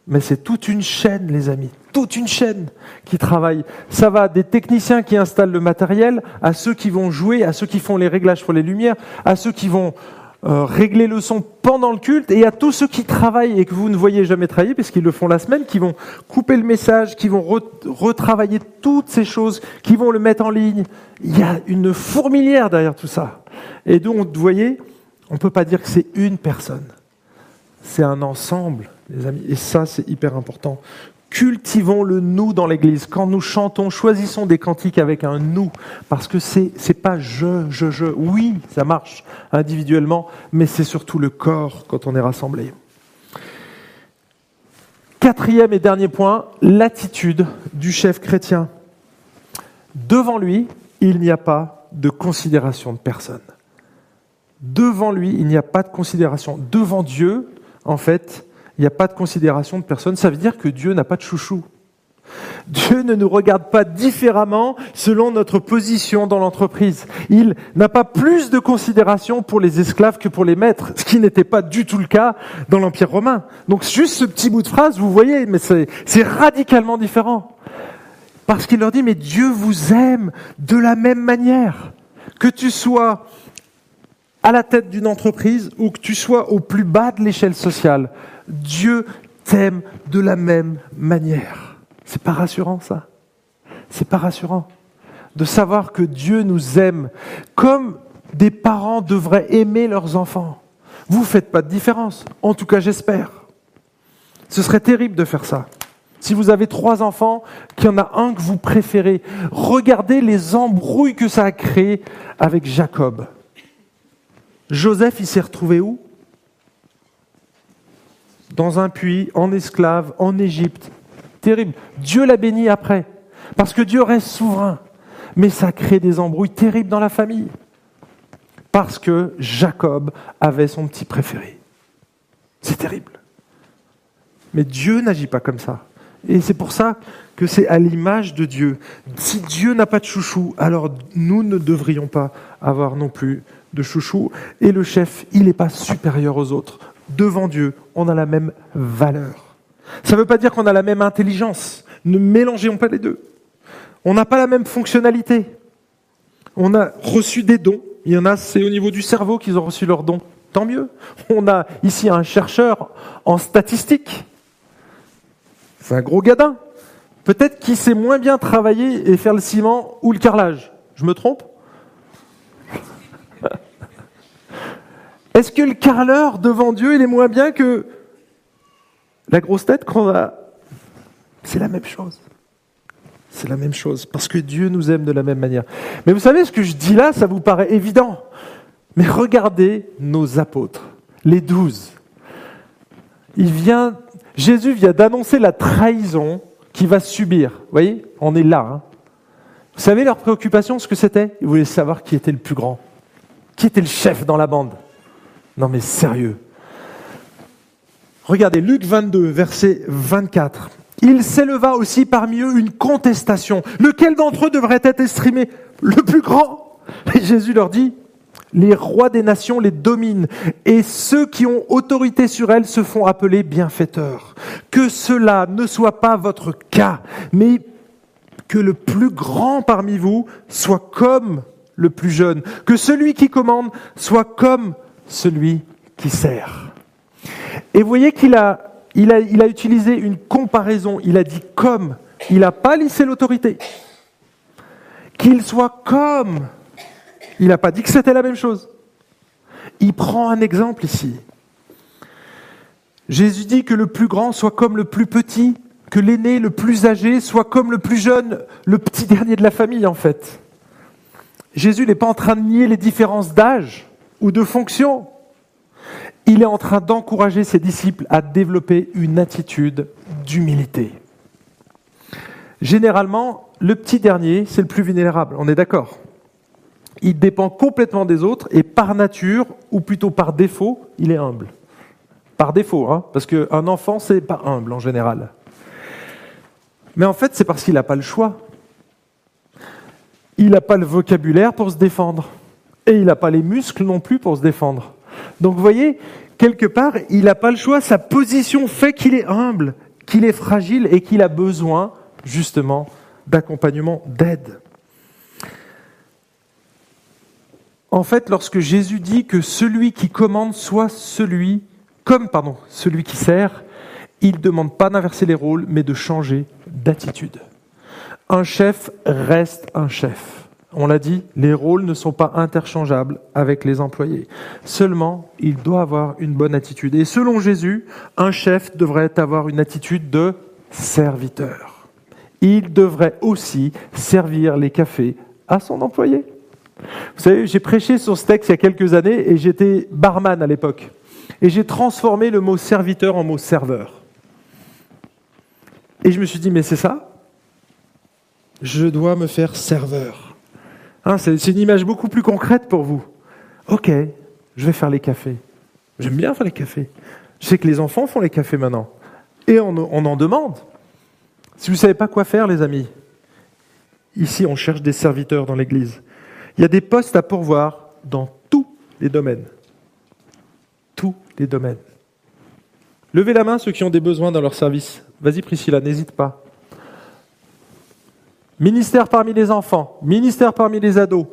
S1: Mais c'est toute une chaîne, les amis, toute une chaîne qui travaille. Ça va des techniciens qui installent le matériel, à ceux qui vont jouer, à ceux qui font les réglages pour les lumières, à ceux qui vont euh, régler le son pendant le culte, et à tous ceux qui travaillent et que vous ne voyez jamais travailler, parce qu'ils le font la semaine, qui vont couper le message, qui vont retravailler toutes ces choses, qui vont le mettre en ligne. Il y a une fourmilière derrière tout ça. Et donc, vous voyez, on ne peut pas dire que c'est une personne. C'est un ensemble, les amis. Et ça, c'est hyper important. Cultivons le nous dans l'église. Quand nous chantons, choisissons des cantiques avec un nous. Parce que c'est, c'est pas je, je, je. Oui, ça marche individuellement, mais c'est surtout le corps quand on est rassemblé. Quatrième et dernier point, l'attitude du chef chrétien. Devant lui, il n'y a pas de considération de personne. Devant lui, il n'y a pas de considération. Devant Dieu, en fait, il n'y a pas de considération de personne. Ça veut dire que Dieu n'a pas de chouchou. Dieu ne nous regarde pas différemment selon notre position dans l'entreprise. Il n'a pas plus de considération pour les esclaves que pour les maîtres, ce qui n'était pas du tout le cas dans l'Empire romain. Donc juste ce petit bout de phrase, vous voyez, mais c'est radicalement différent. Parce qu'il leur dit, mais Dieu vous aime de la même manière. Que tu sois à la tête d'une entreprise ou que tu sois au plus bas de l'échelle sociale, Dieu t'aime de la même manière. C'est pas rassurant ça? C'est pas rassurant de savoir que Dieu nous aime comme des parents devraient aimer leurs enfants. Vous faites pas de différence. En tout cas, j'espère. Ce serait terrible de faire ça. Si vous avez trois enfants, qu'il y en a un que vous préférez, regardez les embrouilles que ça a créées avec Jacob. Joseph, il s'est retrouvé où? Dans un puits, en esclave, en Égypte. Terrible. Dieu l'a béni après, parce que Dieu reste souverain. Mais ça crée des embrouilles terribles dans la famille, parce que Jacob avait son petit préféré. C'est terrible. Mais Dieu n'agit pas comme ça. Et c'est pour ça que c'est à l'image de Dieu. Si Dieu n'a pas de chouchou, alors nous ne devrions pas avoir non plus de chouchou. Et le chef, il n'est pas supérieur aux autres. Devant Dieu, on a la même valeur. Ça ne veut pas dire qu'on a la même intelligence. Ne mélangeons pas les deux. On n'a pas la même fonctionnalité. On a reçu des dons. Il y en a, c'est au niveau du cerveau qu'ils ont reçu leurs dons. Tant mieux. On a ici un chercheur en statistique c'est un gros gadin. Peut-être qu'il sait moins bien travailler et faire le ciment ou le carrelage. Je me trompe? Est-ce que le carreleur devant Dieu, il est moins bien que la grosse tête qu'on a C'est la même chose. C'est la même chose, parce que Dieu nous aime de la même manière. Mais vous savez, ce que je dis là, ça vous paraît évident. Mais regardez nos apôtres, les douze. Jésus vient d'annoncer la trahison qu'il va subir. Vous voyez, on est là. Hein. Vous savez leur préoccupation, ce que c'était? Ils voulaient savoir qui était le plus grand, qui était le chef dans la bande. Non mais sérieux. Regardez, Luc 22, verset 24. Il s'éleva aussi parmi eux une contestation. Lequel d'entre eux devrait être estimé le plus grand? Et Jésus leur dit, les rois des nations les dominent et ceux qui ont autorité sur elles se font appeler bienfaiteurs. Que cela ne soit pas votre cas, mais que le plus grand parmi vous soit comme le plus jeune, que celui qui commande soit comme celui qui sert. Et vous voyez qu'il a, a utilisé une comparaison, il a dit comme, il n'a pas lissé l'autorité. Qu'il soit comme il n'a pas dit que c'était la même chose. Il prend un exemple ici. Jésus dit que le plus grand soit comme le plus petit, que l'aîné, le plus âgé, soit comme le plus jeune, le petit [LAUGHS] dernier de la famille en fait. Jésus n'est pas en train de nier les différences d'âge ou de fonction. Il est en train d'encourager ses disciples à développer une attitude d'humilité. Généralement, le petit dernier, c'est le plus vulnérable, on est d'accord il dépend complètement des autres et par nature, ou plutôt par défaut, il est humble. Par défaut, hein, parce qu'un enfant, c'est pas humble en général. Mais en fait, c'est parce qu'il n'a pas le choix. Il n'a pas le vocabulaire pour se défendre. Et il n'a pas les muscles non plus pour se défendre. Donc vous voyez, quelque part, il n'a pas le choix. Sa position fait qu'il est humble, qu'il est fragile et qu'il a besoin justement d'accompagnement, d'aide. En fait, lorsque Jésus dit que celui qui commande soit celui, comme pardon, celui qui sert, il ne demande pas d'inverser les rôles, mais de changer d'attitude. Un chef reste un chef. On l'a dit, les rôles ne sont pas interchangeables avec les employés. Seulement, il doit avoir une bonne attitude. Et selon Jésus, un chef devrait avoir une attitude de serviteur. Il devrait aussi servir les cafés à son employé. Vous savez, j'ai prêché sur ce texte il y a quelques années et j'étais barman à l'époque. Et j'ai transformé le mot serviteur en mot serveur. Et je me suis dit, mais c'est ça? Je dois me faire serveur. Hein, c'est une image beaucoup plus concrète pour vous. Ok, je vais faire les cafés. J'aime bien faire les cafés. Je sais que les enfants font les cafés maintenant. Et on, on en demande. Si vous ne savez pas quoi faire, les amis, ici on cherche des serviteurs dans l'Église. Il y a des postes à pourvoir dans tous les domaines. Tous les domaines. Levez la main ceux qui ont des besoins dans leur service. Vas-y Priscilla, n'hésite pas. Ministère parmi les enfants, ministère parmi les ados,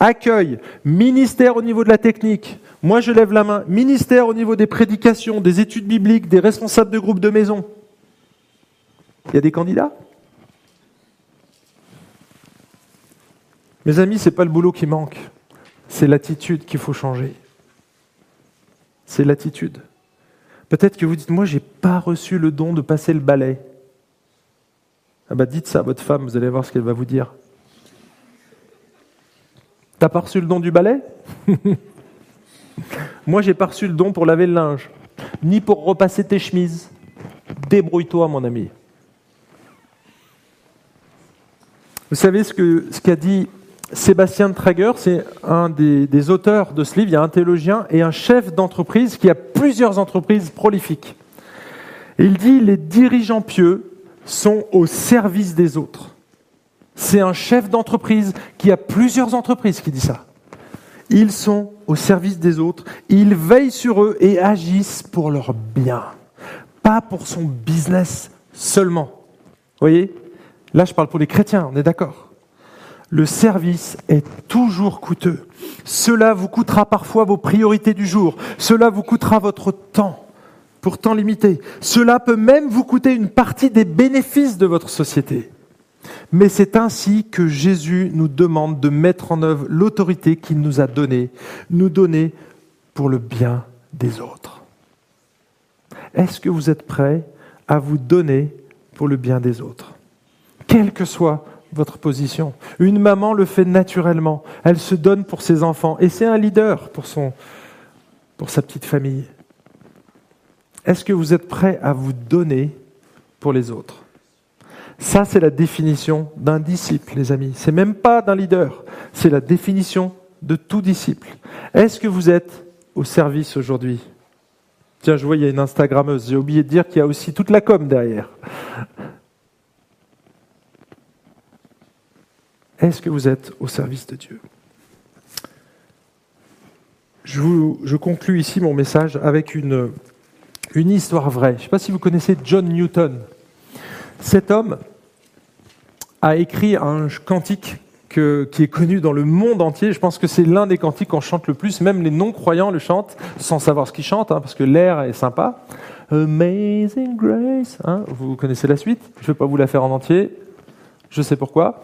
S1: accueil, ministère au niveau de la technique. Moi je lève la main. Ministère au niveau des prédications, des études bibliques, des responsables de groupes de maison. Il y a des candidats? Mes amis, ce n'est pas le boulot qui manque, c'est l'attitude qu'il faut changer. C'est l'attitude. Peut-être que vous dites, moi, je n'ai pas reçu le don de passer le balai. Ah bah dites ça à votre femme, vous allez voir ce qu'elle va vous dire. T'as pas reçu le don du balai [LAUGHS] Moi, j'ai pas reçu le don pour laver le linge, ni pour repasser tes chemises. Débrouille-toi, mon ami. Vous savez ce qu'a ce dit Sébastien Trager, c'est un des, auteurs de ce livre, il y a un théologien et un chef d'entreprise qui a plusieurs entreprises prolifiques. il dit les dirigeants pieux sont au service des autres. C'est un chef d'entreprise qui a plusieurs entreprises qui dit ça. Ils sont au service des autres, ils veillent sur eux et agissent pour leur bien, pas pour son business seulement. Vous voyez? Là, je parle pour les chrétiens, on est d'accord le service est toujours coûteux. Cela vous coûtera parfois vos priorités du jour. Cela vous coûtera votre temps, pourtant limité. Cela peut même vous coûter une partie des bénéfices de votre société. Mais c'est ainsi que Jésus nous demande de mettre en œuvre l'autorité qu'il nous a donnée, nous donner pour le bien des autres. Est-ce que vous êtes prêts à vous donner pour le bien des autres? Quel que soit votre position. Une maman le fait naturellement. Elle se donne pour ses enfants. Et c'est un leader pour, pour sa petite famille. Est-ce que vous êtes prêt à vous donner pour les autres? Ça, c'est la définition d'un disciple, les amis. C'est même pas d'un leader. C'est la définition de tout disciple. Est-ce que vous êtes au service aujourd'hui? Tiens, je vois, il y a une Instagrammeuse. J'ai oublié de dire qu'il y a aussi toute la com derrière. Est-ce que vous êtes au service de Dieu? Je, vous, je, conclus ici mon message avec une, une histoire vraie. Je ne sais pas si vous connaissez John Newton. Cet homme a écrit un cantique que, qui est connu dans le monde entier. Je pense que c'est l'un des cantiques qu'on chante le plus. Même les non-croyants le chantent sans savoir ce qu'ils chantent, hein, parce que l'air est sympa. Amazing Grace. Hein, vous connaissez la suite? Je ne vais pas vous la faire en entier. Je sais pourquoi.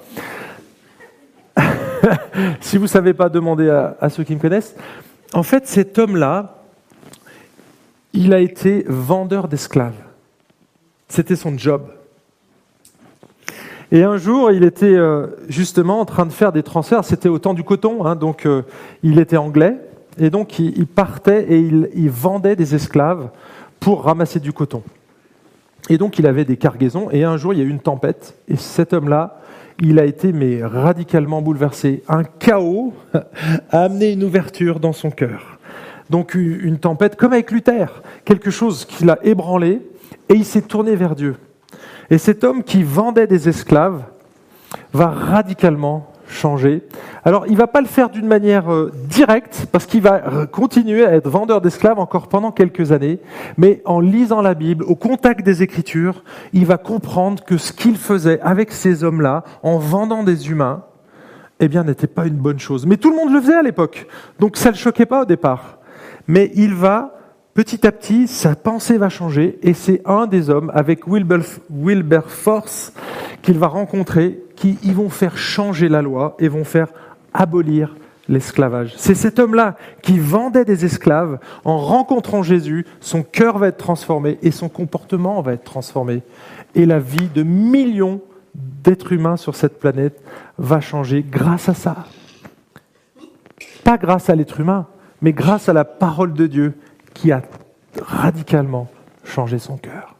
S1: [LAUGHS] si vous ne savez pas, demander à, ceux qui me connaissent. En fait, cet homme-là, il a été vendeur d'esclaves. C'était son job. Et un jour, il était euh, justement en train de faire des transferts. C'était au temps du coton, hein, donc euh, il était anglais. Et donc, il, partait et il, il, vendait des esclaves pour ramasser du coton. Et donc, il avait des cargaisons. Et un jour, il y a eu une tempête. Et cet homme-là il a été mais radicalement bouleversé. Un chaos [LAUGHS] a amené une ouverture dans son cœur. Donc une tempête comme avec Luther, quelque chose qui l'a ébranlé et il s'est tourné vers Dieu. Et cet homme qui vendait des esclaves va radicalement changer. Alors, il ne va pas le faire d'une manière euh, directe, parce qu'il va continuer à être vendeur d'esclaves encore pendant quelques années, mais en lisant la Bible, au contact des Écritures, il va comprendre que ce qu'il faisait avec ces hommes-là, en vendant des humains, eh bien, n'était pas une bonne chose. Mais tout le monde le faisait à l'époque, donc ça ne le choquait pas au départ. Mais il va petit à petit, sa pensée va changer et c'est un des hommes avec Wilberforce qu'il va rencontrer qui vont faire changer la loi et vont faire abolir l'esclavage. C'est cet homme-là qui vendait des esclaves. En rencontrant Jésus, son cœur va être transformé et son comportement va être transformé. Et la vie de millions d'êtres humains sur cette planète va changer grâce à ça. Pas grâce à l'être humain, mais grâce à la parole de Dieu qui a radicalement changé son cœur.